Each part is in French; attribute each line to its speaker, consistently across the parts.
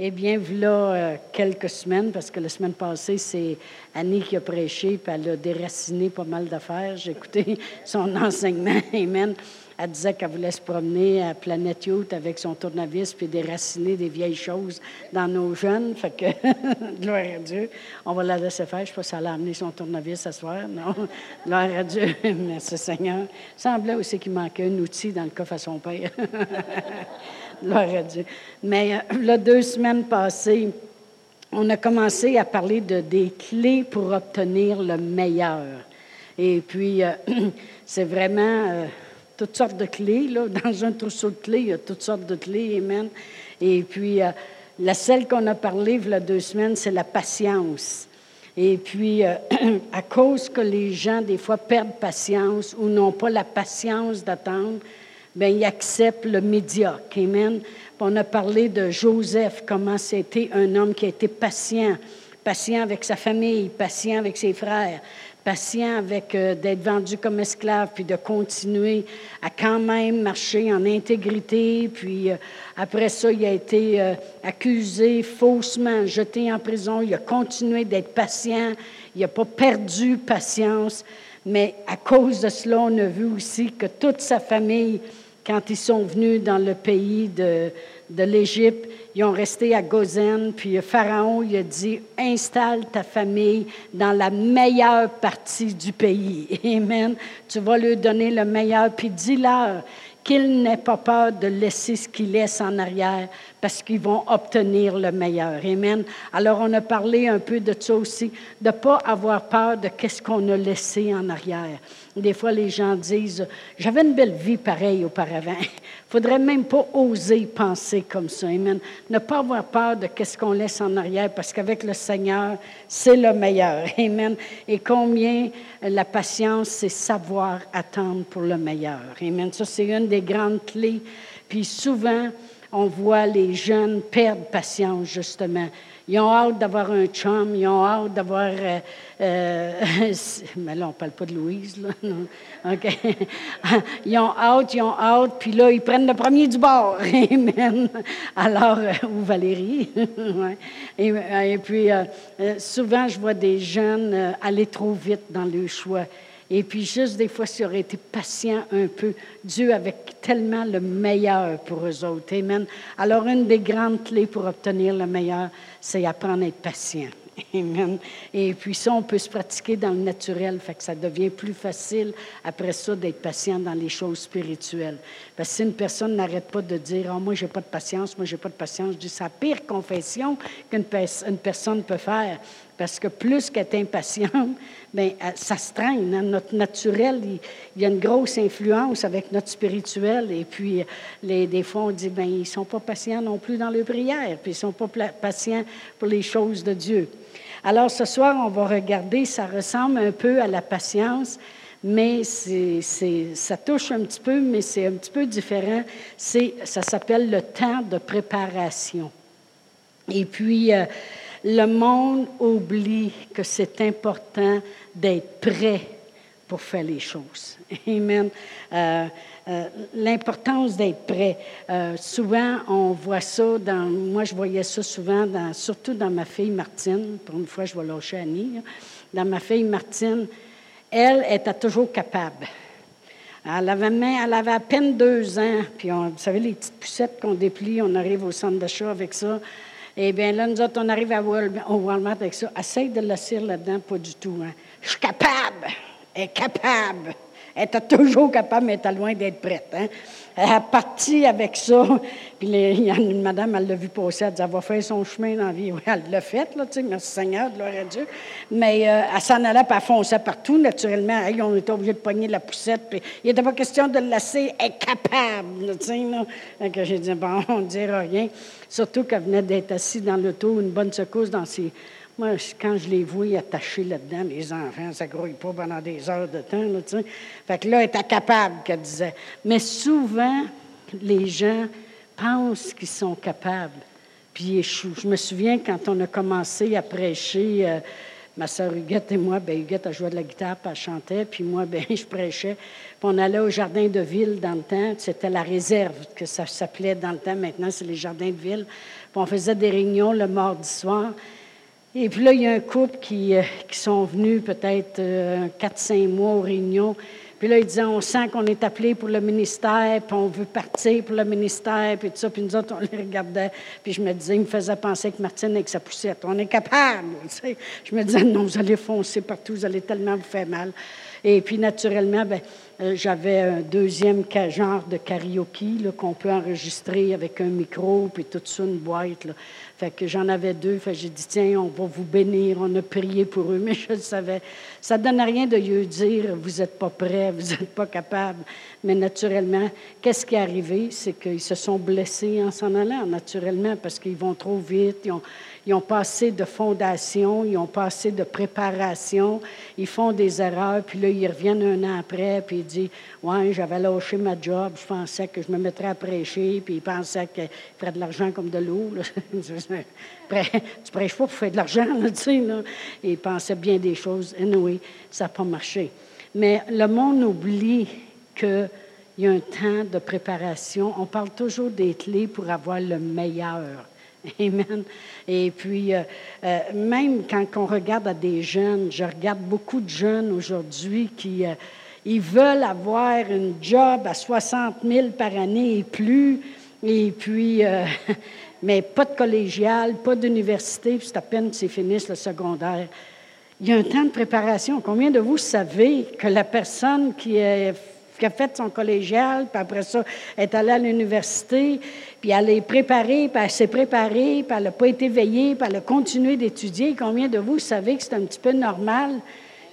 Speaker 1: Eh bien, voilà euh, quelques semaines, parce que la semaine passée, c'est Annie qui a prêché, puis elle a déraciné pas mal d'affaires. J'ai écouté son enseignement. Amen. Elle disait qu'elle voulait se promener à Planète Youth avec son tournevis puis déraciner des vieilles choses dans nos jeunes. Fait que, gloire à Dieu, on va la laisser faire. Je ne sais pas si elle a amené son tournevis ce soir. Non. Gloire à Dieu. Merci Seigneur. Il semblait aussi qu'il manquait un outil dans le coffre à son père. Gloire à Dieu. Mais euh, là, deux semaines passées, on a commencé à parler de, des clés pour obtenir le meilleur. Et puis, euh, c'est vraiment euh, toutes sortes de clés. Là. Dans un trousseau de clés, il y a toutes sortes de clés. Amen. Et puis, la celle qu'on a parlé il y a deux semaines, c'est la patience. Et puis, à cause que les gens, des fois, perdent patience ou n'ont pas la patience d'attendre, bien, il accepte le médiocre. Amen. On a parlé de Joseph, comment c'était un homme qui a été patient, patient avec sa famille, patient avec ses frères, patient avec euh, d'être vendu comme esclave, puis de continuer à quand même marcher en intégrité. Puis euh, après ça, il a été euh, accusé faussement, jeté en prison. Il a continué d'être patient. Il n'a pas perdu patience. Mais à cause de cela, on a vu aussi que toute sa famille quand ils sont venus dans le pays de, de l'Égypte, ils ont resté à Gozen, puis Pharaon il a dit, installe ta famille dans la meilleure partie du pays. Amen. Tu vas leur donner le meilleur, puis dis-leur qu'ils n'aient pas peur de laisser ce qu'ils laissent en arrière parce qu'ils vont obtenir le meilleur. Amen. Alors, on a parlé un peu de ça aussi, de ne pas avoir peur de qu'est-ce qu'on a laissé en arrière. Des fois, les gens disent J'avais une belle vie pareille auparavant. Il faudrait même pas oser penser comme ça. Amen. Ne pas avoir peur de ce qu'on laisse en arrière, parce qu'avec le Seigneur, c'est le meilleur. Amen. Et combien la patience, c'est savoir attendre pour le meilleur. Amen. Ça, c'est une des grandes clés. Puis souvent, on voit les jeunes perdre patience, justement. Ils ont hâte d'avoir un chum, ils ont hâte d'avoir. Euh, euh, mais là, on ne parle pas de Louise, là. Non. OK. ils ont hâte, ils ont hâte, puis là, ils prennent le premier du bord. Amen. Alors, euh, ou Valérie. et, et, puis, souvent, je vois des jeunes aller trop vite dans le choix. Et puis juste des fois, s'ils auraient été patients un peu, Dieu avait tellement le meilleur pour eux autres. Amen. Alors, une des grandes clés pour obtenir le meilleur, c'est apprendre à être patient. Amen. Et puis ça, on peut se pratiquer dans le naturel, fait que ça devient plus facile après ça d'être patient dans les choses spirituelles. Parce que si une personne n'arrête pas de dire oh, moi j'ai pas de patience, moi j'ai pas de patience, c'est la pire confession qu'une personne peut faire. Parce que plus qu'elle est impatiente, bien, ça se traîne. Hein. Notre naturel, il, y a une grosse influence avec notre spirituel. Et puis, les, des fois, on dit, bien, ils ne sont pas patients non plus dans leur prière, puis ils ne sont pas patients pour les choses de Dieu. Alors, ce soir, on va regarder, ça ressemble un peu à la patience, mais c'est, ça touche un petit peu, mais c'est un petit peu différent. C'est, ça s'appelle le temps de préparation. Et puis, euh, le monde oublie que c'est important d'être prêt pour faire les choses. Amen. Euh, euh, l'importance d'être prêt. Euh, souvent, on voit ça dans. Moi, je voyais ça souvent, surtout dans ma fille Martine. Pour une fois, je vais lâcher Annie. Dans ma fille Martine, elle était toujours capable. Elle avait, elle avait à peine deux ans, puis on, vous savez, les petites poussettes qu'on déplie, on arrive au centre d'achat avec ça. Eh bien, là, nous autres, on arrive à Walmart, au Walmart avec ça. Essaye de l'assir là-dedans, pas du tout. Hein. Je suis capable. Elle est capable. Elle était toujours capable, mais elle était loin d'être prête. Hein. Elle est partie avec ça. Puis y a une madame, elle l'a vu passer, elle dit, elle va faire son chemin dans la vie. Oui, elle l'a fait, là, merci Seigneur, gloire à Dieu. Mais euh, elle s'en allait, puis elle fonçait partout, naturellement. On était obligé de pogner la poussette, il n'était pas question de le laisser. Elle est capable, tu sais, là. J'ai dit, bon, on ne dira rien. Surtout qu'elle venait d'être assise dans l'auto, une bonne secousse dans ses moi, quand je les vois attachés là-dedans, les enfants, ça grouille pas pendant des heures de temps. Là, fait que là, elle était capable, qu'elle disait. Mais souvent, les gens pensent qu'ils sont capables, puis échouent. Je me souviens quand on a commencé à prêcher, euh, ma soeur Huguette et moi, ben Huguette, a joué de la guitare, puis elle chantait, puis moi, ben je prêchais. Puis on allait au jardin de ville dans le temps, c'était la réserve que ça s'appelait dans le temps, maintenant c'est les jardins de ville. Puis on faisait des réunions le mardi soir. Et puis là, il y a un couple qui, euh, qui sont venus peut-être euh, 4-5 mois aux réunions. Puis là, ils disaient, on sent qu'on est appelé pour le ministère, puis on veut partir pour le ministère, puis tout ça. Puis nous autres, on les regardait. Puis je me disais, il me faisait penser que Martine avec sa poussette, on est capable. Tu sais. Je me disais, non, vous allez foncer partout, vous allez tellement vous faire mal. Et puis, naturellement, ben, euh, j'avais un deuxième genre de karaoke qu'on peut enregistrer avec un micro, puis tout ça, une boîte. Là. Fait que j'en avais deux. Fait j'ai dit, tiens, on va vous bénir. On a prié pour eux, mais je le savais. Ça ne donne rien de lui dire, vous n'êtes pas prêt, vous n'êtes pas capable. Mais naturellement, qu'est-ce qui est arrivé? C'est qu'ils se sont blessés en s'en allant, naturellement, parce qu'ils vont trop vite. Ils ont, ils ont pas assez de fondation, ils n'ont pas assez de préparation, ils font des erreurs, puis là, ils reviennent un an après, puis ils disent Ouais, j'avais lâché ma job, je pensais que je me mettrais à prêcher, puis ils pensaient qu'ils feraient de l'argent comme de l'eau. tu prêches pas pour faire de l'argent, tu sais. Là. Et ils pensaient bien des choses. Et anyway, ça n'a pas marché. Mais le monde oublie qu'il y a un temps de préparation. On parle toujours des clés pour avoir le meilleur. Amen. Et puis, euh, euh, même quand on regarde à des jeunes, je regarde beaucoup de jeunes aujourd'hui qui euh, ils veulent avoir une job à 60 000 par année et plus, et puis, mais pas de collégial, pas d'université, puis c'est à peine qu'ils finissent le secondaire. Il y a un temps de préparation. Combien de vous savez que la personne qui est qui a fait son collégial, puis après ça, est allée à l'université, puis elle est préparée, puis elle s'est préparée, puis elle n'a pas été veillée, puis elle a continué d'étudier. Combien de vous savez que c'est un petit peu normal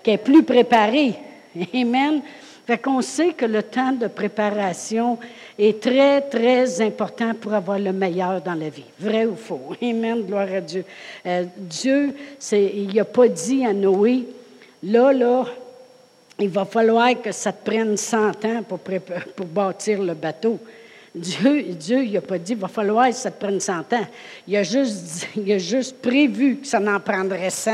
Speaker 1: qu'elle est plus préparée? Amen. Fait qu'on sait que le temps de préparation est très, très important pour avoir le meilleur dans la vie. Vrai ou faux? Amen. Gloire à Dieu. Euh, Dieu, il n'a pas dit à Noé, là, là, il va falloir que ça te prenne 100 ans pour, bâtir le bateau. Dieu, Dieu il n'a pas dit, il va falloir que ça te prenne 100 ans. Il a juste, il a juste prévu que ça en prendrait 100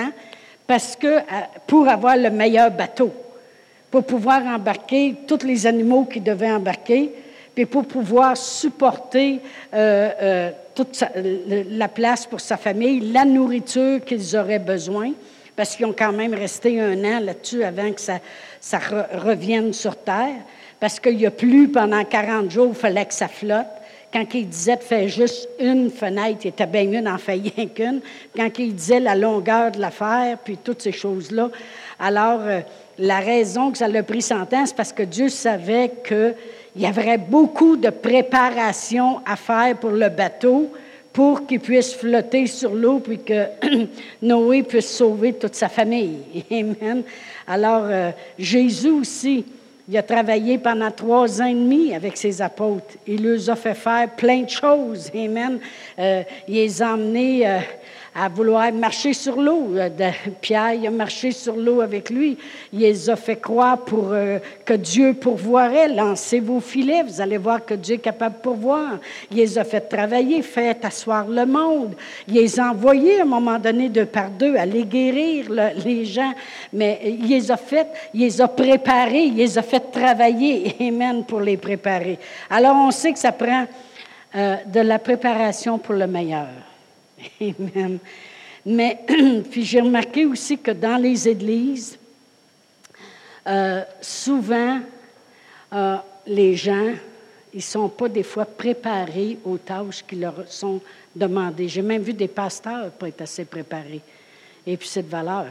Speaker 1: parce que, euh, pour avoir le meilleur bateau, pour pouvoir embarquer tous les animaux qui devaient embarquer, puis pour pouvoir supporter euh, euh, toute la place pour sa famille, la nourriture qu'ils auraient besoin, parce qu'ils ont quand même resté un an là-dessus avant que ça, revienne sur Terre, parce qu'il n'y a plus pendant 40 jours, il fallait que ça flotte. Quand il disait de faire juste une fenêtre, il était bien mieux d'en faire rien qu'une. Quand il disait la longueur de l'affaire, puis toutes ces choses-là. Alors, euh, la raison que ça l'a pris 100 ans, c'est parce que Dieu savait qu'il y avait beaucoup de préparation à faire pour le bateau pour qu'il puisse flotter sur l'eau, puis que Noé puisse sauver toute sa famille. Amen. Alors, euh, Jésus aussi, il a travaillé pendant trois ans et demi avec ses apôtres. Il leur a fait faire plein de choses. Amen. Euh, il les a emmenés euh, à vouloir marcher sur l'eau. Euh, Pierre il a marché sur l'eau avec lui. Il les a fait croire pour, euh, que Dieu pourvoirait. Lancez vos filets, vous allez voir que Dieu est capable de pourvoir. Il les a fait travailler, fait asseoir le monde. Il les a envoyés à un moment donné deux par deux, aller guérir les gens. Mais il les a fait, il les a préparés, il les a fait travailler. Amen, pour les préparer. Alors on sait que ça prend euh, de la préparation pour le meilleur. Amen. Mais puis j'ai remarqué aussi que dans les églises, euh, souvent, euh, les gens, ils ne sont pas des fois préparés aux tâches qui leur sont demandées. J'ai même vu des pasteurs pas être assez préparés. Et puis c'est de valeur.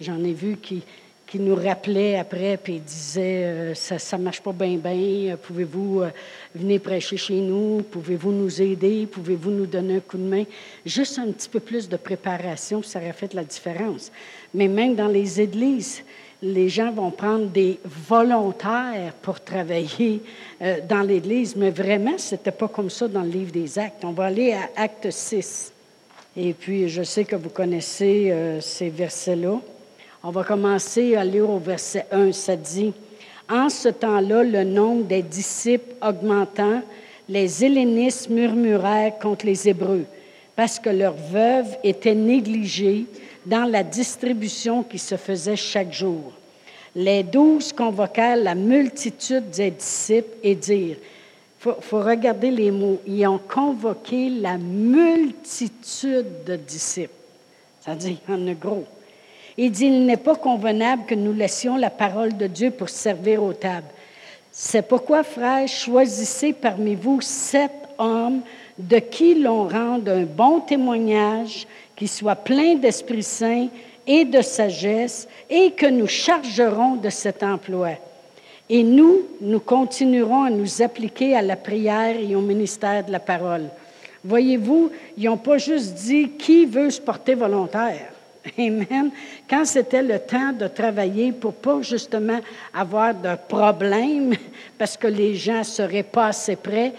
Speaker 1: J'en ai vu qui, qui nous rappelait après, puis disait euh, Ça ne marche pas bien, bien, pouvez-vous euh, venir prêcher chez nous, pouvez-vous nous aider, pouvez-vous nous donner un coup de main? Juste un petit peu plus de préparation, ça aurait fait la différence. Mais même dans les églises, les gens vont prendre des volontaires pour travailler euh, dans l'Église, mais vraiment, ce n'était pas comme ça dans le livre des Actes. On va aller à Acte 6. Et puis, je sais que vous connaissez ces versets-là. On va commencer à lire au verset 1. Ça dit En ce temps-là, le nombre des disciples augmentant, les Hellénistes murmurèrent contre les Hébreux. parce que leurs veuves étaient négligées dans la distribution qui se faisait chaque jour. Les douze convoquèrent la multitude des disciples et dirent, il faut, regarder les mots, ils ont convoqué la multitude de disciples. Ça dit, en gros. Il dit, il n'est pas convenable que nous laissions la parole de Dieu pour servir aux tables. C'est pourquoi, frères, choisissez parmi vous sept hommes de qui l'on rende un bon témoignage, qui soit plein d'Esprit Saint et de sagesse, et que nous chargerons de cet emploi. Et nous, nous continuerons à nous appliquer à la prière et au ministère de la parole. Voyez-vous, ils n'ont pas juste dit qui veut se porter volontaire. Amen. Quand c'était le temps de travailler pour pas justement avoir de problèmes, parce que les gens seraient pas assez prêts,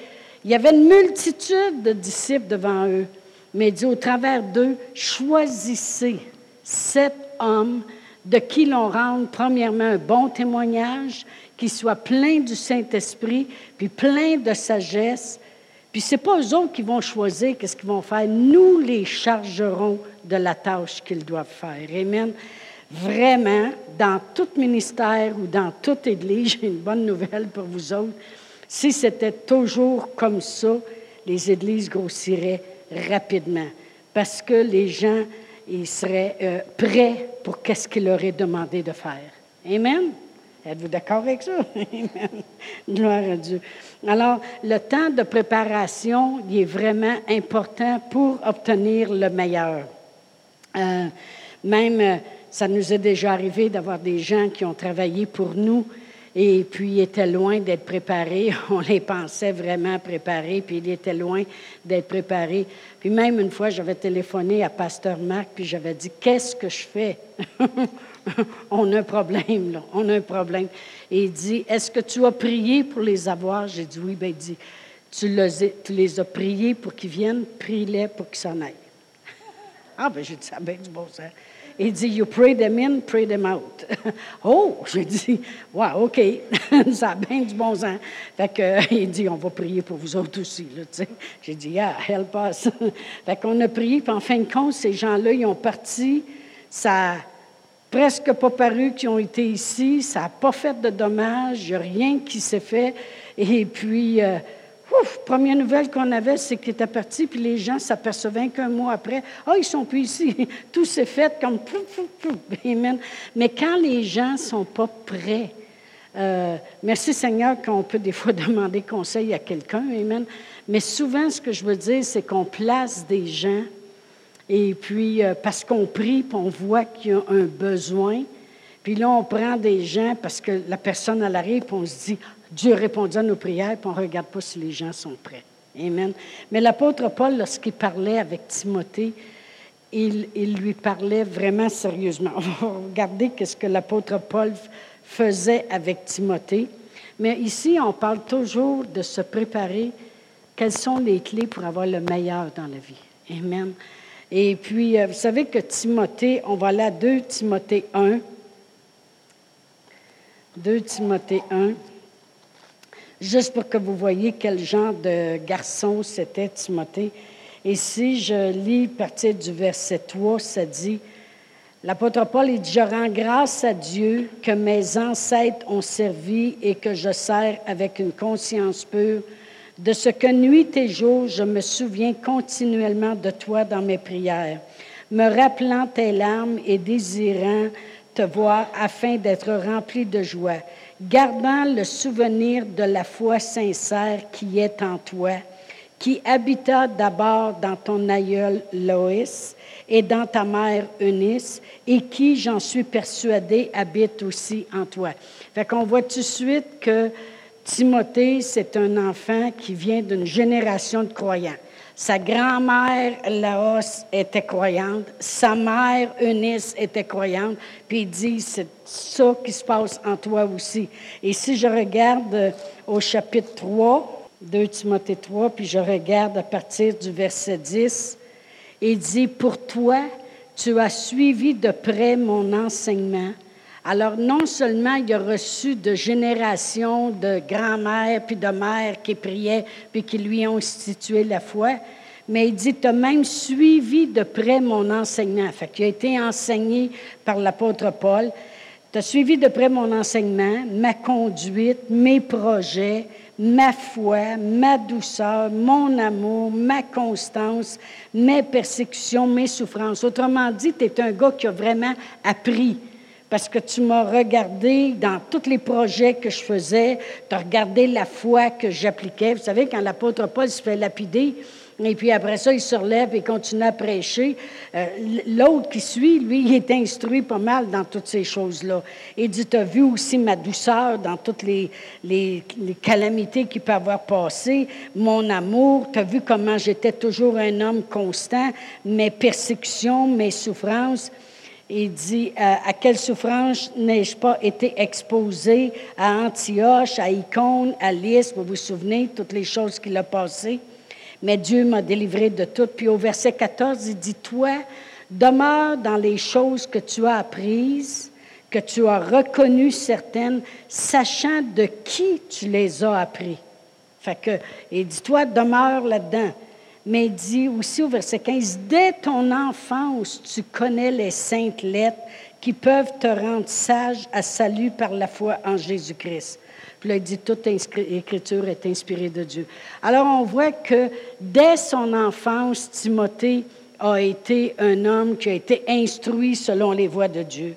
Speaker 1: il y avait une multitude de disciples devant eux. Mais il dit au travers d'eux, choisissez sept hommes de qui l'on rende premièrement un bon témoignage, qui soit plein du Saint-Esprit, puis plein de sagesse. Puis ce n'est pas eux autres qui vont choisir qu'est-ce qu'ils vont faire. Nous les chargerons de la tâche qu'ils doivent faire. Amen. Vraiment, dans tout ministère ou dans toute Église, j'ai une bonne nouvelle pour vous autres. Si c'était toujours comme ça, les Églises grossiraient rapidement parce que les gens ils seraient euh, prêts pour qu'est-ce qu'il leur est demandé de faire. Amen. Êtes-vous d'accord avec ça? Gloire à Dieu. Alors, le temps de préparation, est vraiment important pour obtenir le meilleur. Euh, même, euh, ça nous est déjà arrivé d'avoir des gens qui ont travaillé pour nous et puis ils étaient loin d'être préparés. On les pensait vraiment préparés, puis ils étaient loin d'être préparés. Puis même une fois, j'avais téléphoné à Pasteur Marc, puis j'avais dit Qu'est-ce que je fais? On a un problème, là. On a un problème. Et il dit Est-ce que tu as prié pour les avoir? J'ai dit Oui. Bien, il dit tu les, as priés pour qu'ils viennent, prie-les pour qu'ils s'en aillent. ah, ben j'ai dit ça bien du bon sens. Il dit, You pray them in, pray them out. oh, j'ai dit, wow, OK, ça a bien du bon sens. Fait que, il dit, On va prier pour vous autres aussi. J'ai dit, Yeah, help us. fait qu'on a prié, puis en fin de compte, ces gens-là, ils ont parti. Ça n'a presque pas paru qu'ils ont été ici. Ça n'a pas fait de dommages. Il n'y a rien qui s'est fait. Et puis, euh, Première nouvelle qu'on avait, c'est qu'il était parti, puis les gens s'apercevaient qu'un mois après, oh, ils sont plus ici. Tout s'est fait comme Amen. Mais quand les gens ne sont pas prêts, euh, merci Seigneur qu'on peut des fois demander conseil à quelqu'un, Amen. Mais souvent, ce que je veux dire, c'est qu'on place des gens, et puis euh, parce qu'on prie, puis on voit qu'il y a un besoin, puis là, on prend des gens parce que la personne, elle arrive, puis on se dit, Dieu répondit à nos prières, puis on ne regarde pas si les gens sont prêts. Amen. Mais l'apôtre Paul, lorsqu'il parlait avec Timothée, il, lui parlait vraiment sérieusement. On va regarder ce que l'apôtre Paul faisait avec Timothée. Mais ici, on parle toujours de se préparer. Quelles sont les clés pour avoir le meilleur dans la vie? Amen. Et puis, euh, vous savez que Timothée, on va aller à 2 Timothée 1. 2 Timothée 1 juste pour que vous voyez quel genre de garçon c'était Timothée. Et si je lis à partir du verset 3, ça dit, l'apôtre Paul, dit, je rends grâce à Dieu que mes ancêtres ont servi et que je sers avec une conscience pure, de ce que nuit et jour, je me souviens continuellement de toi dans mes prières, me rappelant tes larmes et désirant te voir afin d'être rempli de joie gardant le souvenir de la foi sincère qui est en toi, qui habita d'abord dans ton aïeul Loïs et dans ta mère Eunice, et qui, j'en suis persuadée, habite aussi en toi. Fait qu'on voit tout de suite que Timothée, c'est un enfant qui vient d'une génération de croyants. Sa grand-mère, Laos, était croyante. Sa mère, Eunice, était croyante. Puis il dit, c'est ça qui se passe en toi aussi. Et si je regarde au chapitre 3, 2 Timothée 3, puis je regarde à partir du verset 10, il dit, pour toi, tu as suivi de près mon enseignement alors, non seulement il a reçu de générations de grand-mères puis de mères qui priaient puis qui lui ont institué la foi, mais il dit, tu as même suivi de près mon enseignement. Fait qu'il a été enseigné par l'apôtre Paul. Tu as suivi de près mon enseignement, ma conduite, mes projets, ma foi, ma douceur, mon amour, ma constance, mes persécutions, mes souffrances. Autrement dit, tu es un gars qui a vraiment appris parce que tu m'as regardé dans tous les projets que je faisais, tu as regardé la foi que j'appliquais. Vous savez, quand l'apôtre Paul se fait lapider, et puis après ça, il se relève et continue à prêcher. Euh, l'autre qui suit, lui, il est instruit pas mal dans toutes ces choses-là. Il dit, tu as vu aussi ma douceur dans toutes les, calamités qui peuvent avoir passé, mon amour, tu as vu comment j'étais toujours un homme constant, mes persécutions, mes souffrances. Il dit, euh, à quelle souffrance n'ai-je pas été exposé à Antioche, à Icône, à Lys, vous vous souvenez, toutes les choses qu'il a passées? Mais Dieu m'a délivré de tout. Puis au verset 14, il dit, toi, demeure dans les choses que tu as apprises, que tu as reconnues certaines, sachant de qui tu les as appris. Fait que, il dit, toi, demeure là-dedans. Mais il dit aussi au verset 15, dès ton enfance, tu connais les saintes lettres qui peuvent te rendre sage à salut par la foi en Jésus-Christ. Puis là, il dit, toute écriture est inspirée de Dieu. Alors, on voit que dès son enfance, Timothée a été un homme qui a été instruit selon les voies de Dieu.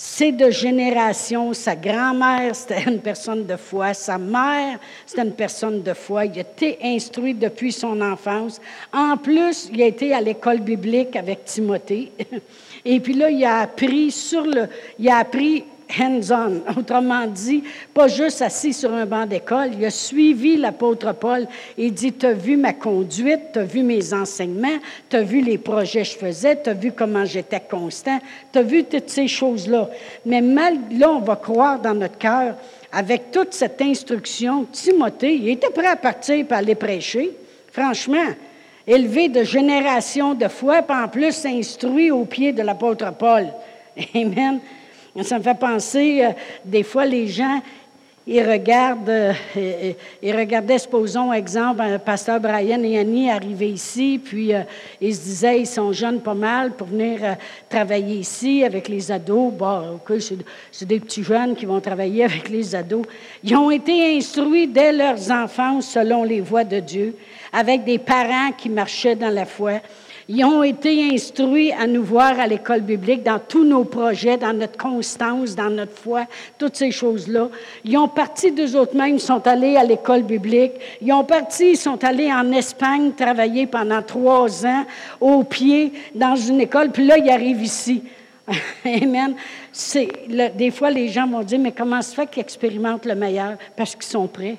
Speaker 1: C'est de génération. Sa grand-mère, c'était une personne de foi. Sa mère, c'était une personne de foi. Il a été instruit depuis son enfance. En plus, il a été à l'école biblique avec Timothée. Et puis là, il a appris sur le, il a appris hands-on. Autrement dit, pas juste assis sur un banc d'école. Il a suivi l'apôtre Paul et dit, tu as vu ma conduite, tu as vu mes enseignements, tu as vu les projets que je faisais, tu as vu comment j'étais constant, tu as vu toutes ces choses-là. Mais mal, là, on va croire dans notre cœur, avec toute cette instruction, Timothée, il était prêt à partir pour aller prêcher. Franchement, élevé de génération de foi, puis en plus instruit au pied de l'apôtre Paul. Amen. Ça me fait penser, euh, des fois, les gens, ils regardent, euh, ils regardaient, supposons, exemple, un pasteur Brian et Annie arrivaient ici, puis euh, ils se disaient, ils sont jeunes pas mal pour venir travailler ici avec les ados. Bon, OK, c'est des petits jeunes qui vont travailler avec les ados. Ils ont été instruits dès leurs enfants selon les voies de Dieu, avec des parents qui marchaient dans la foi. Ils ont été instruits à nous voir à l'école biblique dans tous nos projets, dans notre constance, dans notre foi, toutes ces choses-là. Ils ont parti d'eux autres mêmes, ils sont allés à l'école biblique. Ils ont parti, ils sont allés en Espagne travailler pendant trois ans au pied dans une école, puis là, ils arrivent ici. Amen. Des fois, les gens vont dire, mais comment se fait qu'ils expérimentent le meilleur? Parce qu'ils sont prêts.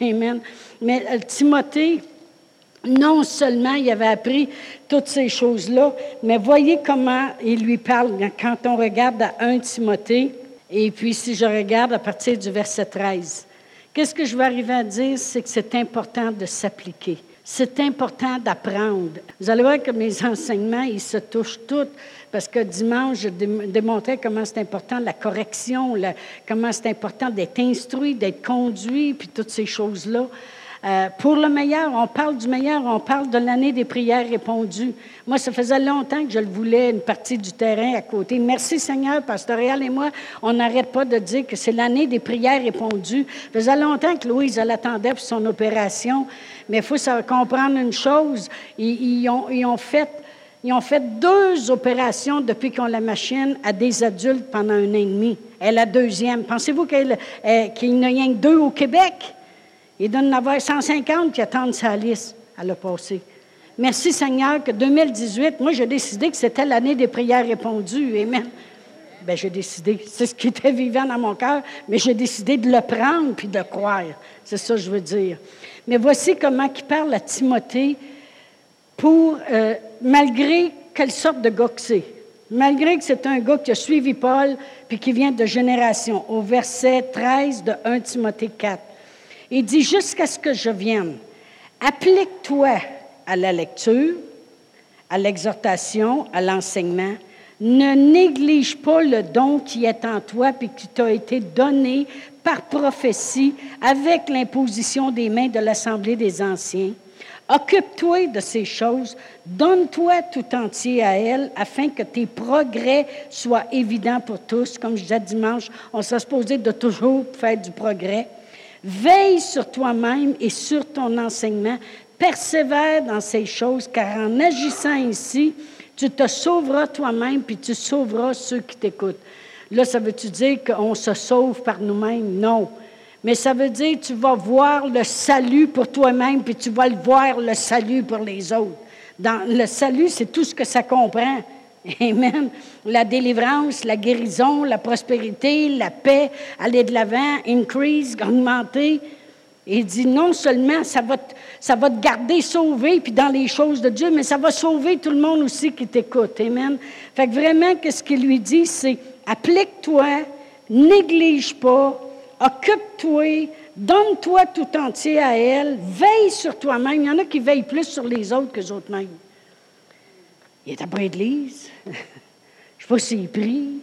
Speaker 1: Amen. Mais euh, Timothée, non seulement il avait appris toutes ces choses-là, mais voyez comment il lui parle quand on regarde à 1 Timothée, et puis si je regarde à partir du verset 13. Qu'est-ce que je vais arriver à dire? C'est que c'est important de s'appliquer. C'est important d'apprendre. Vous allez voir que mes enseignements, ils se touchent tous, parce que dimanche, je démontrais comment c'est important la correction, comment c'est important d'être instruit, d'être conduit, puis toutes ces choses-là. Euh, pour le meilleur, on parle du meilleur, on parle de l'année des prières répondues. Moi, ça faisait longtemps que je le voulais, une partie du terrain à côté. Merci Seigneur, Pasteur Réal et moi, on n'arrête pas de dire que c'est l'année des prières répondues. Ça faisait longtemps que Louise, elle attendait pour son opération. Mais il faut comprendre une chose, ils, ont, fait ils ont fait deux opérations depuis qu'ils ont la machine à des adultes pendant un an et demi. Et la deuxième. Pensez-vous qu'il n'y en a que deux au Québec? Il donne en avoir 150 qui attendent sa liste à le passer. Merci Seigneur que 2018, moi j'ai décidé que c'était l'année des prières répondues. Amen. Bien, j'ai décidé, c'est ce qui était vivant dans mon cœur, mais j'ai décidé de le prendre puis de le croire. C'est ça que je veux dire. Mais voici comment il parle à Timothée pour, euh, malgré quelle sorte de gars que c'est. Malgré que c'est un gars qui a suivi Paul puis qui vient de génération. Au verset 13 de 1 Timothée 4. Il dit, jusqu'à ce que je vienne, applique-toi à la lecture, à l'exhortation, à l'enseignement. Ne néglige pas le don qui est en toi et qui t'a été donné par prophétie avec l'imposition des mains de l'Assemblée des Anciens. Occupe-toi de ces choses, donne-toi tout entier à elles afin que tes progrès soient évidents pour tous. Comme je disais dimanche, on sera supposé de toujours faire du progrès. Veille sur toi-même et sur ton enseignement. Persévère dans ces choses, car en agissant ainsi, tu te sauveras toi-même, puis tu sauveras ceux qui t'écoutent. Là, ça veut-tu dire qu'on se sauve par nous-mêmes? Non. Mais ça veut dire tu vas voir le salut pour toi-même, puis tu vas le voir le salut pour les autres. Dans le salut, c'est tout ce que ça comprend. Amen. La délivrance, la guérison, la prospérité, la paix, aller de l'avant, increase, augmenter. Il dit non seulement ça va, te, ça va te garder sauvé, puis dans les choses de Dieu, mais ça va sauver tout le monde aussi qui t'écoute. Amen. Fait que vraiment, qu'est-ce qu'il lui dit, c'est applique-toi, néglige pas, occupe-toi, donne-toi tout entier à elle, veille sur toi-même. Il y en a qui veillent plus sur les autres que les autres mêmes. Il est après l'église. je ne sais pas s'il prie.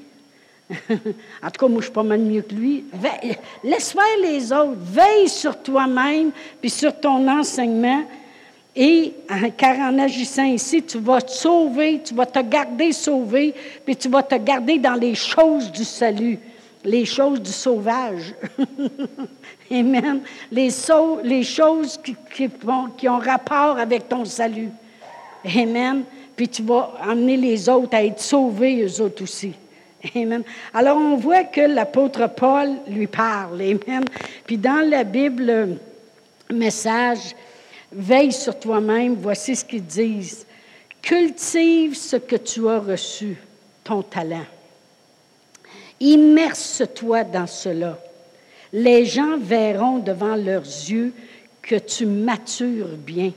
Speaker 1: en tout cas, moi, je suis pas mal mieux que lui. laisse faire les autres. Veille sur toi-même puis sur ton enseignement. Et car en agissant ici, tu vas te sauver, tu vas te garder sauvé, puis tu vas te garder dans les choses du salut les choses du sauvage. Amen. Les, les choses qui, ont rapport avec ton salut. Amen. Puis tu vas amener les autres à être sauvés, eux autres aussi. Amen. Alors on voit que l'apôtre Paul lui parle. Amen. Puis dans la Bible, message, veille sur toi-même, voici ce qu'ils disent. Cultive ce que tu as reçu, ton talent. Immerse-toi dans cela. Les gens verront devant leurs yeux que tu matures bien.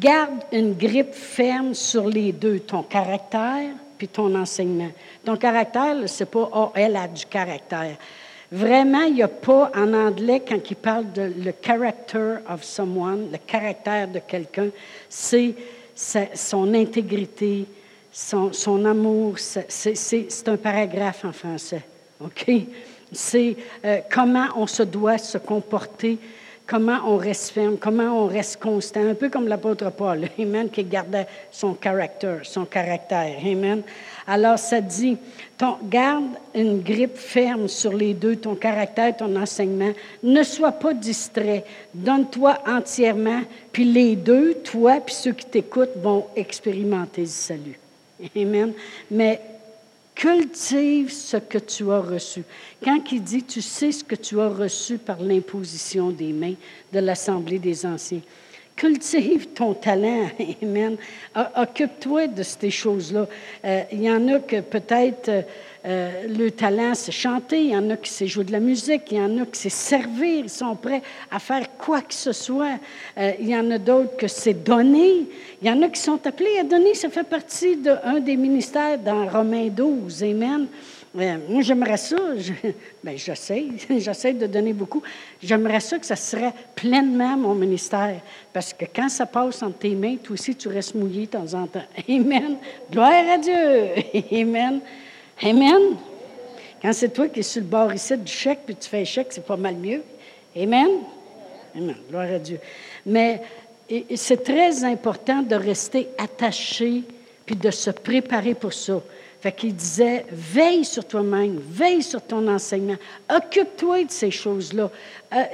Speaker 1: Garde une grippe ferme sur les deux, ton caractère puis ton enseignement. Ton caractère, c'est pas oh, elle a du caractère. Vraiment, il n'y a pas en anglais, quand il parle de le character of someone, le caractère de quelqu'un, c'est son intégrité, son, amour, c'est un paragraphe en français. OK? C'est euh, comment on se doit se comporter, comment on reste ferme, comment on reste constant, un peu comme l'apôtre Paul, Amen, qui gardait son caractère, son caractère. Amen. Alors, ça dit, ton, garde une grippe ferme sur les deux, ton caractère, ton enseignement. Ne sois pas distrait. Donne-toi entièrement, puis les deux, toi, puis ceux qui t'écoutent, vont expérimenter le salut. Amen. Mais cultive ce que tu as reçu. Quand il dit, tu sais ce que tu as reçu par l'imposition des mains de l'Assemblée des Anciens. Cultive ton talent, Amen. Occupe-toi de ces choses-là. Euh, il y en a que peut-être euh, euh, le talent, c'est chanter, il y en a qui c'est jouer de la musique, il y en a qui c'est servir, ils sont prêts à faire quoi que ce soit. Euh, il y en a d'autres que c'est donner. Il y en a qui sont appelés à donner, ça fait partie d'un des ministères dans Romains 12. Amen. Euh, moi, j'aimerais ça, je, ben, j'essaie, j'essaie de donner beaucoup. J'aimerais ça que ça serait pleinement mon ministère. Parce que quand ça passe entre tes mains, toi aussi, tu restes mouillé de temps en temps. Amen. Gloire à Dieu. Amen. Amen. Quand c'est toi qui es sur le bord ici du chèque, puis tu fais un chèque, c'est pas mal mieux. Amen. Amen. Gloire à Dieu. Mais c'est très important de rester attaché, puis de se préparer pour ça. Fait qu'il disait, veille sur toi-même, veille sur ton enseignement, occupe-toi de ces choses-là. Euh,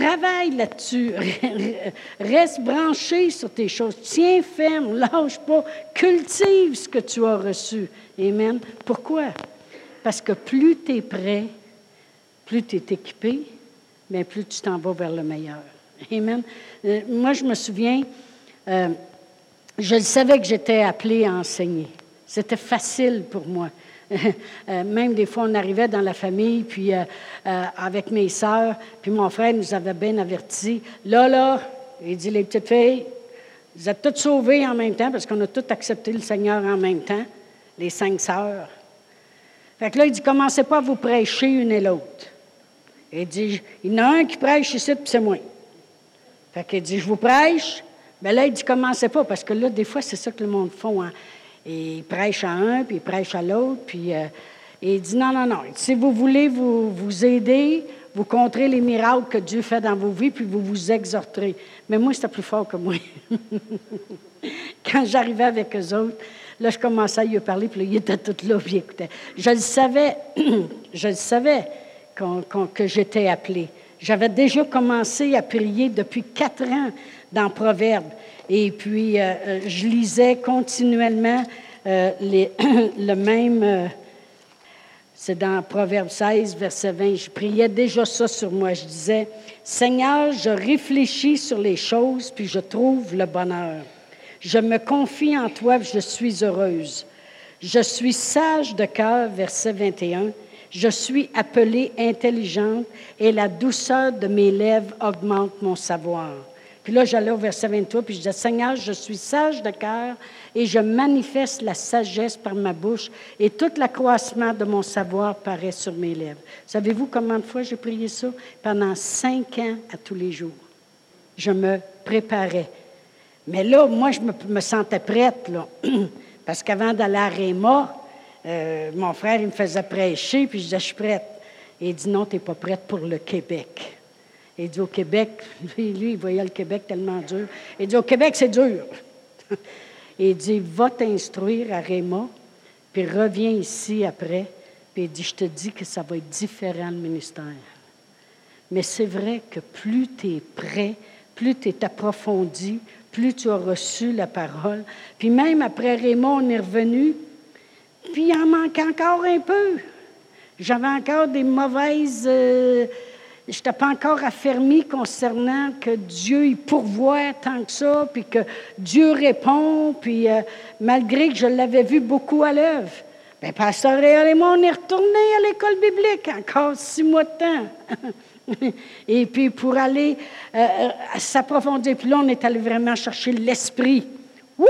Speaker 1: travaille là-dessus, reste branché sur tes choses, tiens ferme, lâche pas, cultive ce que tu as reçu. Amen. Pourquoi? Parce que plus tu es prêt, plus tu es équipé, mais plus tu t'en vas vers le meilleur. Amen. Euh, moi, je me souviens, euh, je savais que j'étais appelée à enseigner. C'était facile pour moi. Euh, même des fois, on arrivait dans la famille, puis avec mes sœurs, puis mon frère nous avait bien avertis. Là, là, il dit, les petites filles, vous êtes toutes sauvées en même temps, parce qu'on a toutes accepté le Seigneur en même temps les cinq sœurs. Fait que là, il dit, commencez pas à vous prêcher une et l'autre. Il dit, il y en a un qui prêche ici, puis c'est moi. Fait qu'il dit, je vous prêche. Mais là, il dit, commencez pas, parce que là, des fois, c'est ça que le monde font. Hein. Il prêche à un, puis il prêche à l'autre, puis euh, il dit, non, non, non. Si vous voulez vous, vous aider, vous compterez les miracles que Dieu fait dans vos vies, puis vous vous exhorterez. Mais moi, c'était plus fort que moi. Quand j'arrivais avec eux autres, là, je commençais à lui parler, puis là, il était tout là, puis il écoutait. Je le savais, je le savais que j'étais appelé. J'avais déjà commencé à prier depuis quatre ans dans Proverbes. Et puis, euh, euh, je lisais continuellement euh, le même c'est dans Proverbe 16, verset 20. Je priais déjà ça sur moi. Je disais, Seigneur, je réfléchis sur les choses, puis je trouve le bonheur. Je me confie en toi, je suis heureuse. Je suis sage de cœur, verset 21. Je suis appelée intelligente, et la douceur de mes lèvres augmente mon savoir. Puis là, j'allais au verset 23, puis je disais, Seigneur, je suis sage de cœur et je manifeste la sagesse par ma bouche et tout l'accroissement de mon savoir paraît sur mes lèvres. Savez-vous combien de fois j'ai prié ça? Pendant cinq ans à tous les jours. Je me préparais. Mais là, moi, je me, sentais prête, là. Parce qu'avant d'aller à Réma, euh, mon frère, il me faisait prêcher, puis je disais, je suis prête. Et il dit, non, tu n'es pas prête pour le Québec. Il dit, au Québec, lui, il voyait le Québec tellement dur. Il dit, au Québec, c'est dur. Et il dit, va t'instruire à Réma, puis reviens ici après. Puis il dit, je te dis que ça va être différent le ministère. Mais c'est vrai que plus tu es prêt, plus tu es approfondi, plus tu as reçu la parole. Puis même après Raymond, on est revenu, puis il en manque encore un peu. J'avais encore des mauvaises... Euh, je n'étais pas encore affermi concernant que Dieu y pourvoit tant que ça, puis que Dieu répond, puis euh, malgré que je l'avais vu beaucoup à l'œuvre. Bien, Pasteur Réal et moi, on est retourné à l'école biblique encore six mois de temps. et puis pour aller euh, s'approfondir, puis là, on est allé vraiment chercher l'esprit. Ouh!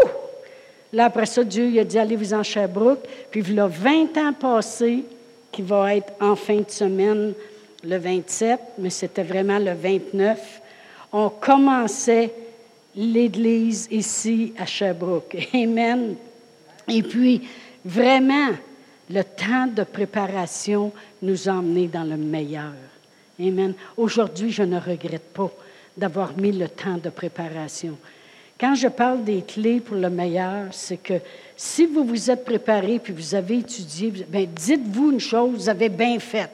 Speaker 1: Là, après ça, Dieu il a dit, allez-vous en Sherbrooke. Puis il a 20 ans passés, qui va être en fin de semaine, le 27, mais c'était vraiment le 29, on commençait l'Église ici à Sherbrooke. Amen. Et puis, vraiment, le temps de préparation nous a emmenés dans le meilleur. Amen. Aujourd'hui, je ne regrette pas d'avoir mis le temps de préparation. Quand je parle des clés pour le meilleur, c'est que si vous vous êtes préparé puis vous avez étudié, ben dites-vous une chose, vous avez bien fait.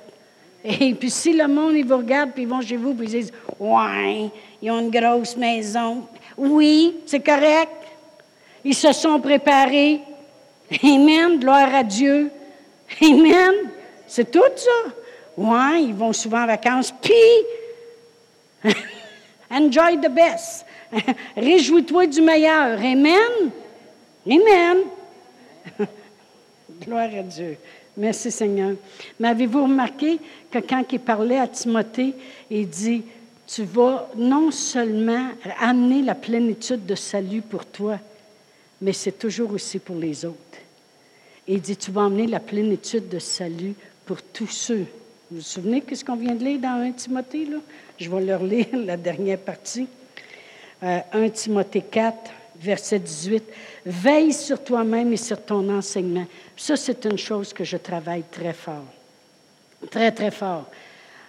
Speaker 1: Et puis si le monde, vous regarde, puis ils vont chez vous, puis ils disent, ouais, ils ont une grosse maison. Oui, c'est correct. Ils se sont préparés. Amen, gloire à Dieu. Amen. C'est tout ça. Ouais, ils vont souvent en vacances. Puis, enjoy the best. Réjouis-toi du meilleur. Amen. Amen. gloire à Dieu. Merci Seigneur. Mais avez-vous remarqué que quand il parlait à Timothée, il dit, tu vas non seulement amener la plénitude de salut pour toi, mais c'est toujours aussi pour les autres. il dit, tu vas amener la plénitude de salut pour tous ceux. Vous vous souvenez de ce qu'on vient de lire dans 1 Timothée? Là? Je vais leur lire la dernière partie. 1 euh, Timothée 4, verset 18. Veille sur toi-même et sur ton enseignement. Ça, c'est une chose que je travaille très fort. Très, très fort.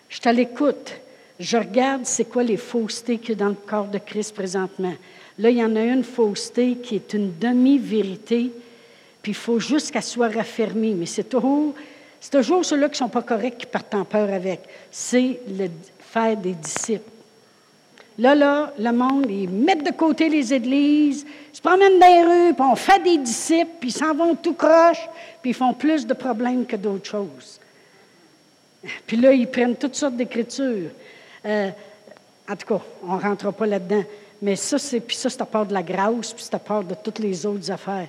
Speaker 1: Je à l'écoute. Je regarde c'est quoi les faussetés qu'il y dans le corps de Christ présentement. Là, il y en a une fausseté qui est une demi-vérité, puis il faut juste qu'elle soit raffermie. Mais c'est toujours, c'est toujours ceux-là qui ne sont pas corrects qui partent en peur avec. C'est le faire des disciples. Là, là, le monde, ils mettent de côté les églises, ils se promènent dans les rues, puis on fait des disciples, puis ils s'en vont tout croche, puis ils font plus de problèmes que d'autres choses. Puis là, ils prennent toutes sortes d'écritures. Euh, en tout cas, on ne rentrera pas là-dedans. Mais ça, c'est, puis ça, c'est à part de la grâce, puis c'est à part de toutes les autres affaires.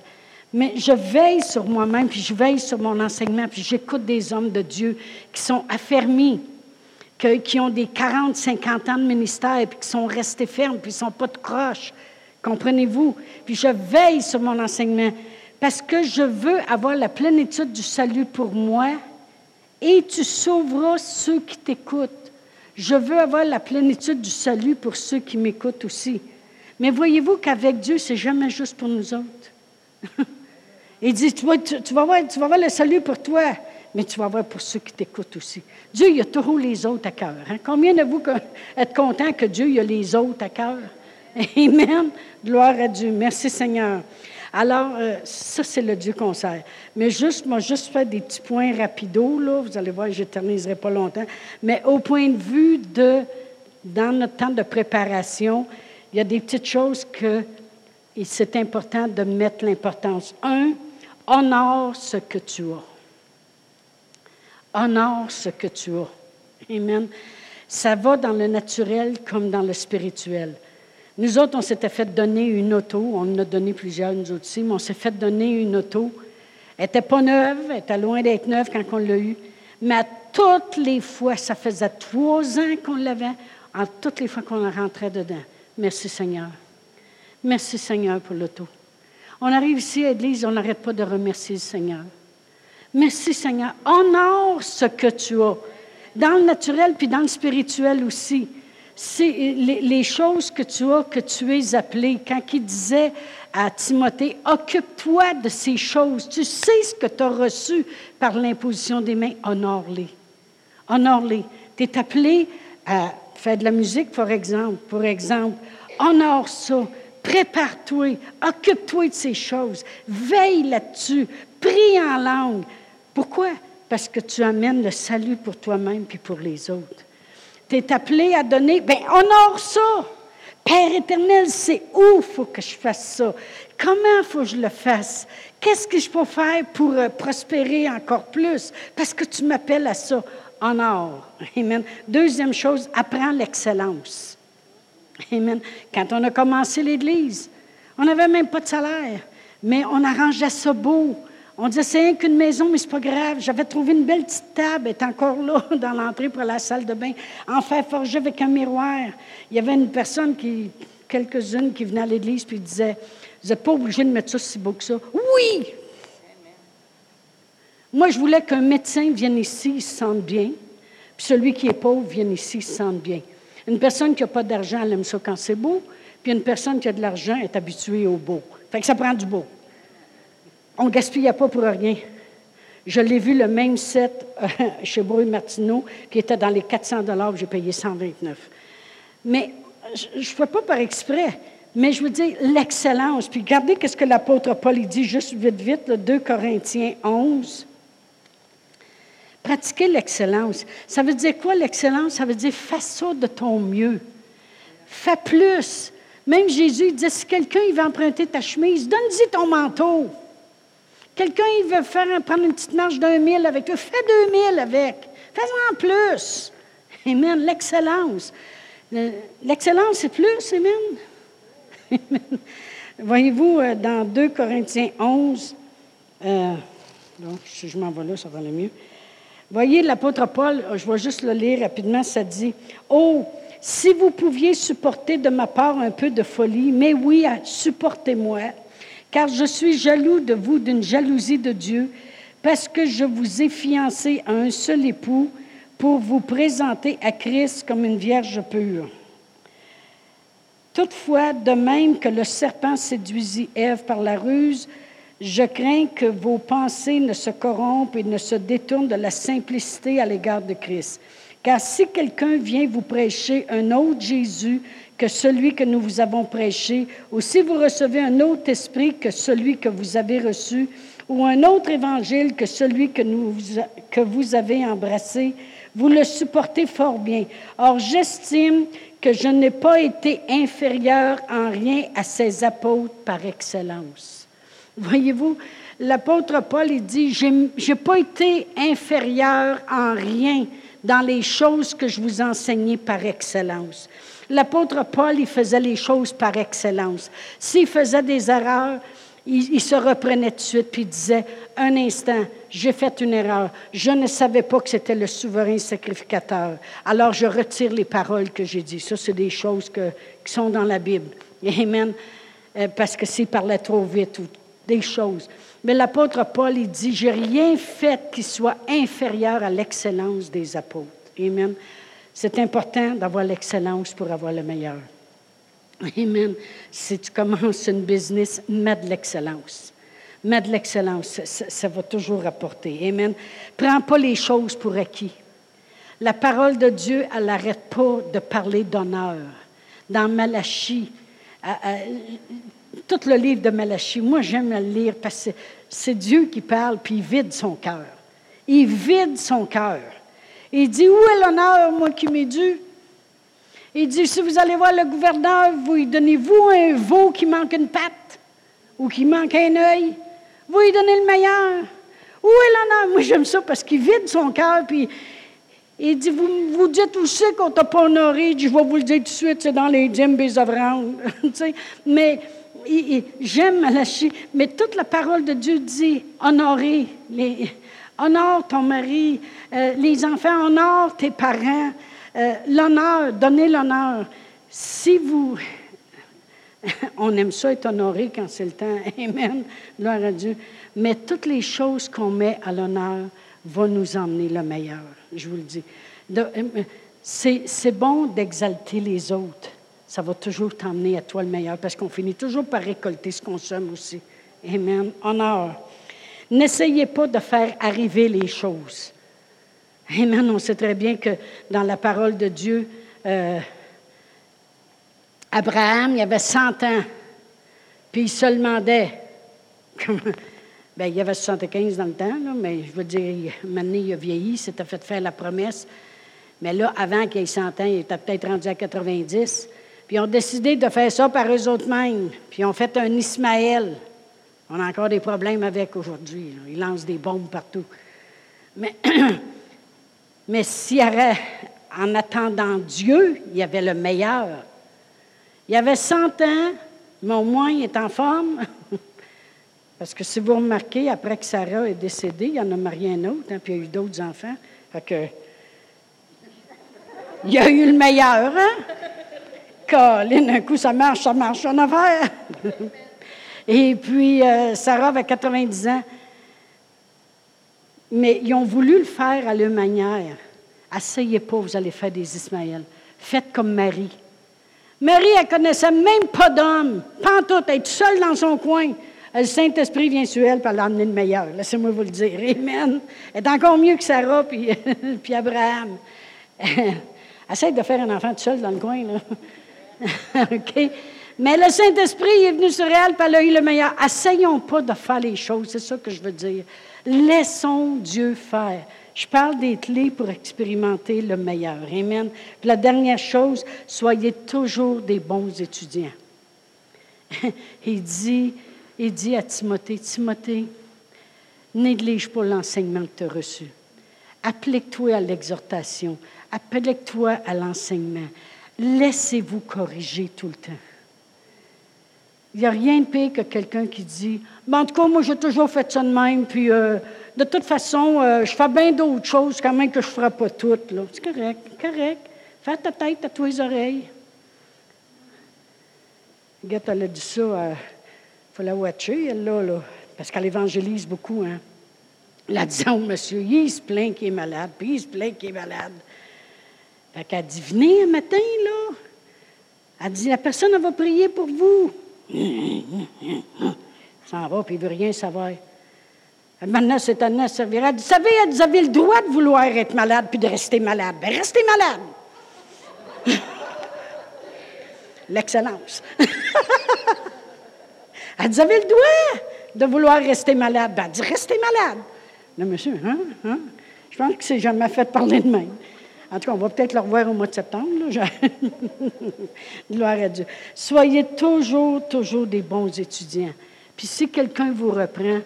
Speaker 1: Mais je veille sur moi-même, puis je veille sur mon enseignement, puis j'écoute des hommes de Dieu qui sont affermis, qui ont des 40, 50 ans de ministère, puis qui sont restés fermes, puis ils ne sont pas de croche. Comprenez-vous? Puis je veille sur mon enseignement parce que je veux avoir la plénitude du salut pour moi et tu sauveras ceux qui t'écoutent. Je veux avoir la plénitude du salut pour ceux qui m'écoutent aussi. Mais voyez-vous qu'avec Dieu, c'est jamais juste pour nous autres? Il dit, tu vas, tu, vas voir, tu vas voir le salut pour toi, mais tu vas voir pour ceux qui t'écoutent aussi. Dieu, il a toujours les autres à cœur. Hein? Combien de vous êtes contents que Dieu, il a les autres à cœur? Amen. Gloire à Dieu. Merci Seigneur. Alors, euh, ça, c'est le Dieu qu'on. Mais juste, moi, juste faire des petits points rapidos, là. Vous allez voir, je n'éterniserai pas longtemps. Mais au point de vue de, dans notre temps de préparation, il y a des petites choses que c'est important de mettre l'importance. Un, honore ce que tu as. Honore ce que tu as. Amen. Ça va dans le naturel comme dans le spirituel. Nous autres, on s'était fait donner une auto. On en a donné plusieurs, nous autres aussi, mais on s'est fait donner une auto. Elle n'était pas neuve, elle était loin d'être neuve quand on l'a eue. Mais à toutes les fois, ça faisait trois ans qu'on l'avait, en toutes les fois qu'on rentrait dedans. Merci Seigneur. Merci Seigneur pour l'auto. On arrive ici à l'église, on n'arrête pas de remercier le Seigneur. Merci Seigneur. Honore ce que tu as, dans le naturel puis dans le spirituel aussi c'est les, choses que tu as, que tu es appelé. Quand il disait à Timothée, occupe-toi de ces choses. Tu sais ce que tu as reçu par l'imposition des mains, honore-les. Honore-les. Tu es appelé à faire de la musique, par exemple. Pour exemple, honore ça. Prépare-toi. Occupe-toi de ces choses. Veille là-dessus. Prie en langue. Pourquoi? Parce que tu amènes le salut pour toi-même et pour les autres tu es appelé à donner, bien, honore ça. Père éternel, c'est où il faut que je fasse ça? Comment faut que je le fasse? Qu'est-ce que je peux faire pour euh, prospérer encore plus? Parce que tu m'appelles à ça. Honore. Amen. Deuxième chose, apprends l'excellence. Amen. Quand on a commencé l'Église, on n'avait même pas de salaire, mais on arrangeait ça beau. On disait, c'est rien qu'une maison, mais c'est pas grave. J'avais trouvé une belle petite table, elle est encore là, dans l'entrée pour la salle de bain, en fer forgé avec un miroir. Il y avait une personne qui, quelques-unes qui venaient à l'église, puis disaient, vous n'êtes pas obligé de mettre ça si beau que ça. Oui! Moi, je voulais qu'un médecin vienne ici, il se sente bien, puis celui qui est pauvre vienne ici, il se sente bien. Une personne qui n'a pas d'argent, elle aime ça quand c'est beau, puis une personne qui a de l'argent est habituée au beau. Fait ça prend du beau. On ne gaspillait pas pour rien. Je l'ai vu le même set euh, chez Bruy Martineau, qui était dans les 400 dollars, j'ai payé 129. Mais je ne fais pas par exprès, mais je veux dire l'excellence. Puis regardez ce que l'apôtre Paul dit juste vite, vite, le 2 Corinthiens 11. Pratiquer l'excellence. Ça veut dire quoi l'excellence? Ça veut dire fais ça de ton mieux. Fais plus. Même Jésus il disait, si quelqu'un il veut emprunter ta chemise, donne-y ton manteau. Quelqu'un, il veut faire, prendre une petite marche d'un mille avec toi. Fais deux mille avec. Fais-en plus. Amen. L'excellence. L'excellence, c'est plus. Amen. Voyez-vous, euh, dans 2 Corinthiens 11, euh, donc, si je m'en vais là, ça va aller mieux. Voyez, l'apôtre Paul, je vais juste le lire rapidement, ça dit Oh, si vous pouviez supporter de ma part un peu de folie, mais oui, supportez-moi car je suis jaloux de vous d'une jalousie de Dieu, parce que je vous ai fiancé à un seul époux pour vous présenter à Christ comme une vierge pure. Toutefois, de même que le serpent séduisit Ève par la ruse, je crains que vos pensées ne se corrompent et ne se détournent de la simplicité à l'égard de Christ. Car si quelqu'un vient vous prêcher un autre Jésus que celui que nous vous avons prêché, ou si vous recevez un autre esprit que celui que vous avez reçu, ou un autre évangile que celui que, nous, que vous avez embrassé, vous le supportez fort bien. Or, j'estime que je n'ai pas été inférieur en rien à ces apôtres par excellence. Voyez-vous, l'apôtre Paul, il dit, je n'ai pas été inférieur en rien dans les choses que je vous enseignais par excellence. L'apôtre Paul, il faisait les choses par excellence. S'il faisait des erreurs, il, se reprenait tout de suite puis il disait Un instant, j'ai fait une erreur. Je ne savais pas que c'était le souverain sacrificateur. Alors je retire les paroles que j'ai dites. Ça, c'est des choses qui sont dans la Bible. Amen. Euh, parce que s'il parlait trop vite ou des choses. Mais l'apôtre Paul, il dit J'ai rien fait qui soit inférieur à l'excellence des apôtres. Amen. C'est important d'avoir l'excellence pour avoir le meilleur. Amen. Si tu commences une business, mets de l'excellence. mais de l'excellence. Ça, va toujours apporter. Amen. Prends pas les choses pour acquis. La parole de Dieu, elle n'arrête pas de parler d'honneur. Dans Malachie, tout le livre de Malachie, moi j'aime le lire parce que c'est Dieu qui parle, puis il vide son cœur. Il vide son cœur. Il dit, où est l'honneur, moi, qui m'est dû? Il dit, si vous allez voir le gouverneur, vous lui donnez-vous un veau qui manque une patte ou qui manque un œil? Vous lui donnez le meilleur. Où est l'honneur? Moi, j'aime ça parce qu'il vide son cœur, puis il dit, vous, vous dites aussi qu'on t'a pas honoré. Je vais vous le dire tout de suite, c'est dans les dîmes des mais j'aime Malachie, mais toute la parole de Dieu dit, honorer, les, honore ton mari, euh, les enfants, honore tes parents, euh, l'honneur, donnez l'honneur. Si vous... On aime ça être honoré quand c'est le temps. Amen. Gloire à Dieu. Mais toutes les choses qu'on met à l'honneur vont nous emmener le meilleur, je vous le dis. Euh, c'est bon d'exalter les autres. Ça va toujours t'emmener à toi le meilleur parce qu'on finit toujours par récolter ce qu'on somme aussi. Amen. Honneur. N'essayez pas de faire arriver les choses. Amen. On sait très bien que dans la parole de Dieu, euh, Abraham, il avait 100 ans, puis il se demandait, ben, il avait 75 dans le temps, mais je veux dire, maintenant il a vieilli, il s'était fait faire la promesse. Mais là, avant qu'il ait 100 ans, il était peut-être rendu à 90. Puis ils ont décidé de faire ça par eux autres mêmes. Puis ils ont fait un Ismaël. On a encore des problèmes avec aujourd'hui. Ils lancent des bombes partout. Mais, mais en attendant Dieu, il y avait le meilleur. Il y avait 100 ans, mais au moins il est en forme. Parce que si vous remarquez, après que Sarah est décédée, il y en a marié un autre, hein, puis il y a eu d'autres enfants. Il y a eu le meilleur, hein? Colin, un coup, ça marche, ça marche en affaire. Et puis, euh, Sarah avait 90 ans. Mais ils ont voulu le faire à leur manière. Asseyez pas, vous allez faire des Ismaël. Faites comme Marie. Marie, elle connaissait même pas d'homme. Pas tout, elle est seule dans son coin. Le Saint-Esprit vient sur elle, pour l'emmener le meilleur. Laissez-moi vous le dire. Amen. Elle est encore mieux que Sarah puis, puis Abraham. Essaye de faire un enfant tout seul dans le coin. Là. OK? Mais le Saint-Esprit est venu sur elle, par elle le meilleur. Essayons pas de faire les choses, c'est ça que je veux dire. Laissons Dieu faire. Je parle des clés pour expérimenter le meilleur. Amen. Puis la dernière chose, soyez toujours des bons étudiants. il, dit, il dit à Timothée, Timothée, néglige pas l'enseignement que tu as reçu. Applique-toi à l'exhortation. Applique-toi à l'enseignement. Laissez-vous corriger tout le temps. Il n'y a rien de pire que quelqu'un qui dit En tout cas, moi, j'ai toujours fait ça de même, puis euh, de toute façon, euh, je fais bien d'autres choses quand même que je ne ferai pas toutes. C'est correct, correct. Fais ta tête à toi les oreilles. Regarde, elle a dit ça, il euh, faut la watcher, elle, là, là parce qu'elle évangélise beaucoup. Hein. Elle a dit, oh, monsieur, il se plaint qu'il est malade, puis il se plaint qu'il est malade. Fait qu'elle dit, venez un matin, là. Elle dit, la personne va prier pour vous. S'en va, puis il veut rien savoir. Maintenant, c'est un servira. Vous savez, vous avez le droit de vouloir être malade puis de rester malade. Bien, restez malade. L'excellence. elle dit, vous avez le droit de vouloir rester malade. Ben, elle dit, restez malade. Non, monsieur, hein, hein? Je pense que c'est jamais fait parler de même. En tout cas, on va peut-être le revoir au mois de septembre. Gloire à Dieu. Soyez toujours, toujours des bons étudiants. Puis si quelqu'un vous reprend,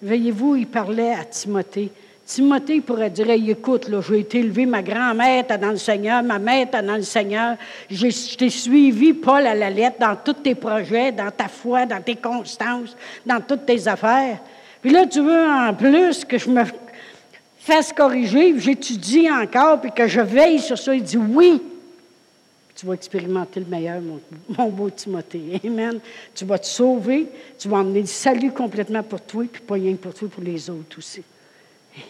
Speaker 1: veillez-vous, il parlait à Timothée. Timothée pourrait dire Écoute, là, j'ai été élevé, ma grand-mère dans le Seigneur, ma mère dans le Seigneur. Je t'ai suivi, Paul, à la lettre, dans tous tes projets, dans ta foi, dans tes constances, dans toutes tes affaires. Puis là, tu veux en plus que je me fasse corriger, j'étudie encore, puis que je veille sur ça. Il dit oui. Tu vas expérimenter le meilleur, mon, beau Timothée. Amen. Tu vas te sauver, tu vas emmener le salut complètement pour toi, puis pas rien pour toi, pour les autres aussi.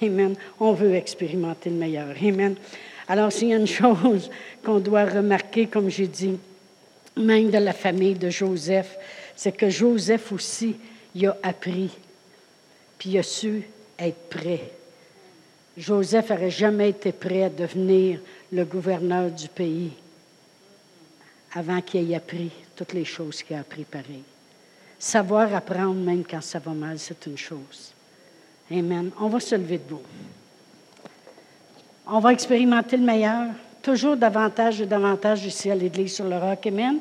Speaker 1: Amen. On veut expérimenter le meilleur. Amen. Alors, s'il y a une chose qu'on doit remarquer, comme j'ai dit, même de la famille de Joseph, c'est que Joseph aussi, il a appris puis il a su être prêt. Joseph n'aurait jamais été prêt à devenir le gouverneur du pays avant qu'il ait appris toutes les choses qu'il a appris pareil. Savoir apprendre même quand ça va mal, c'est une chose. Amen. On va se lever debout. On va expérimenter le meilleur, toujours davantage et davantage ici à l'Église sur le roc. Amen.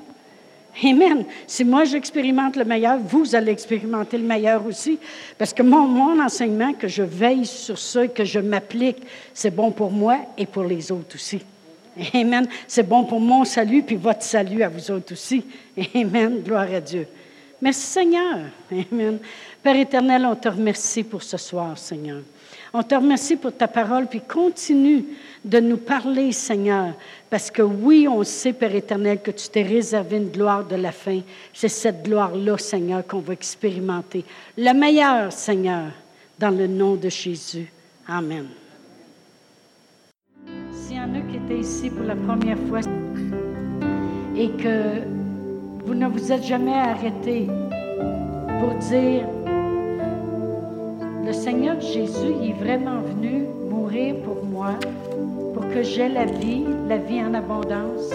Speaker 1: Amen. Si moi j'expérimente le meilleur, vous allez expérimenter le meilleur aussi. Parce que mon, mon enseignement, que je veille sur ça et que je m'applique, c'est bon pour moi et pour les autres aussi. Amen. C'est bon pour mon salut puis votre salut à vous autres aussi. Amen. Gloire à Dieu. Merci Seigneur. Amen. Père éternel, on te remercie pour ce soir, Seigneur. On te remercie pour ta parole, puis continue de nous parler, Seigneur, parce que oui, on sait, Père éternel, que tu t'es réservé une gloire de la fin. C'est cette gloire-là, Seigneur, qu'on va expérimenter. Le meilleur, Seigneur, dans le nom de Jésus. Amen. S'il y en a qui étaient ici pour la première fois et que vous ne vous êtes jamais arrêté pour dire, le Seigneur Jésus est vraiment venu mourir pour moi, pour que j'aie la vie, la vie en abondance,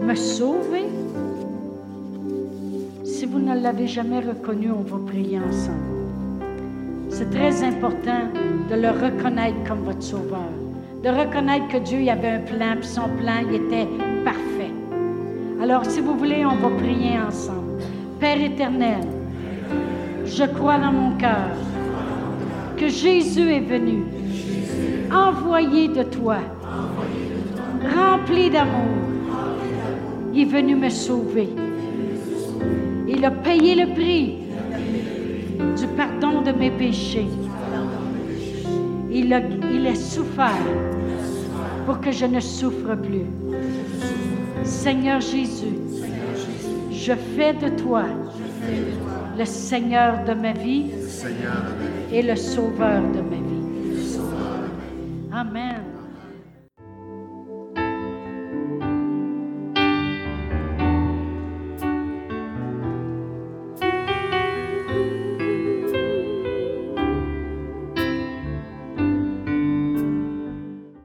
Speaker 1: me sauver? Si vous ne l'avez jamais reconnu, on va prier ensemble. C'est très important de le reconnaître comme votre sauveur, de reconnaître que Dieu avait un plan, puis son plan il était parfait. Alors, si vous voulez, on va prier ensemble. Père éternel, je crois dans mon cœur que Jésus est venu, envoyé de toi, rempli d'amour. Il est venu me sauver. Il a payé le prix du pardon de mes péchés. Il a, il a souffert pour que je ne souffre plus. Seigneur Jésus, je fais de toi le Seigneur de ma vie et le Sauveur de ma vie.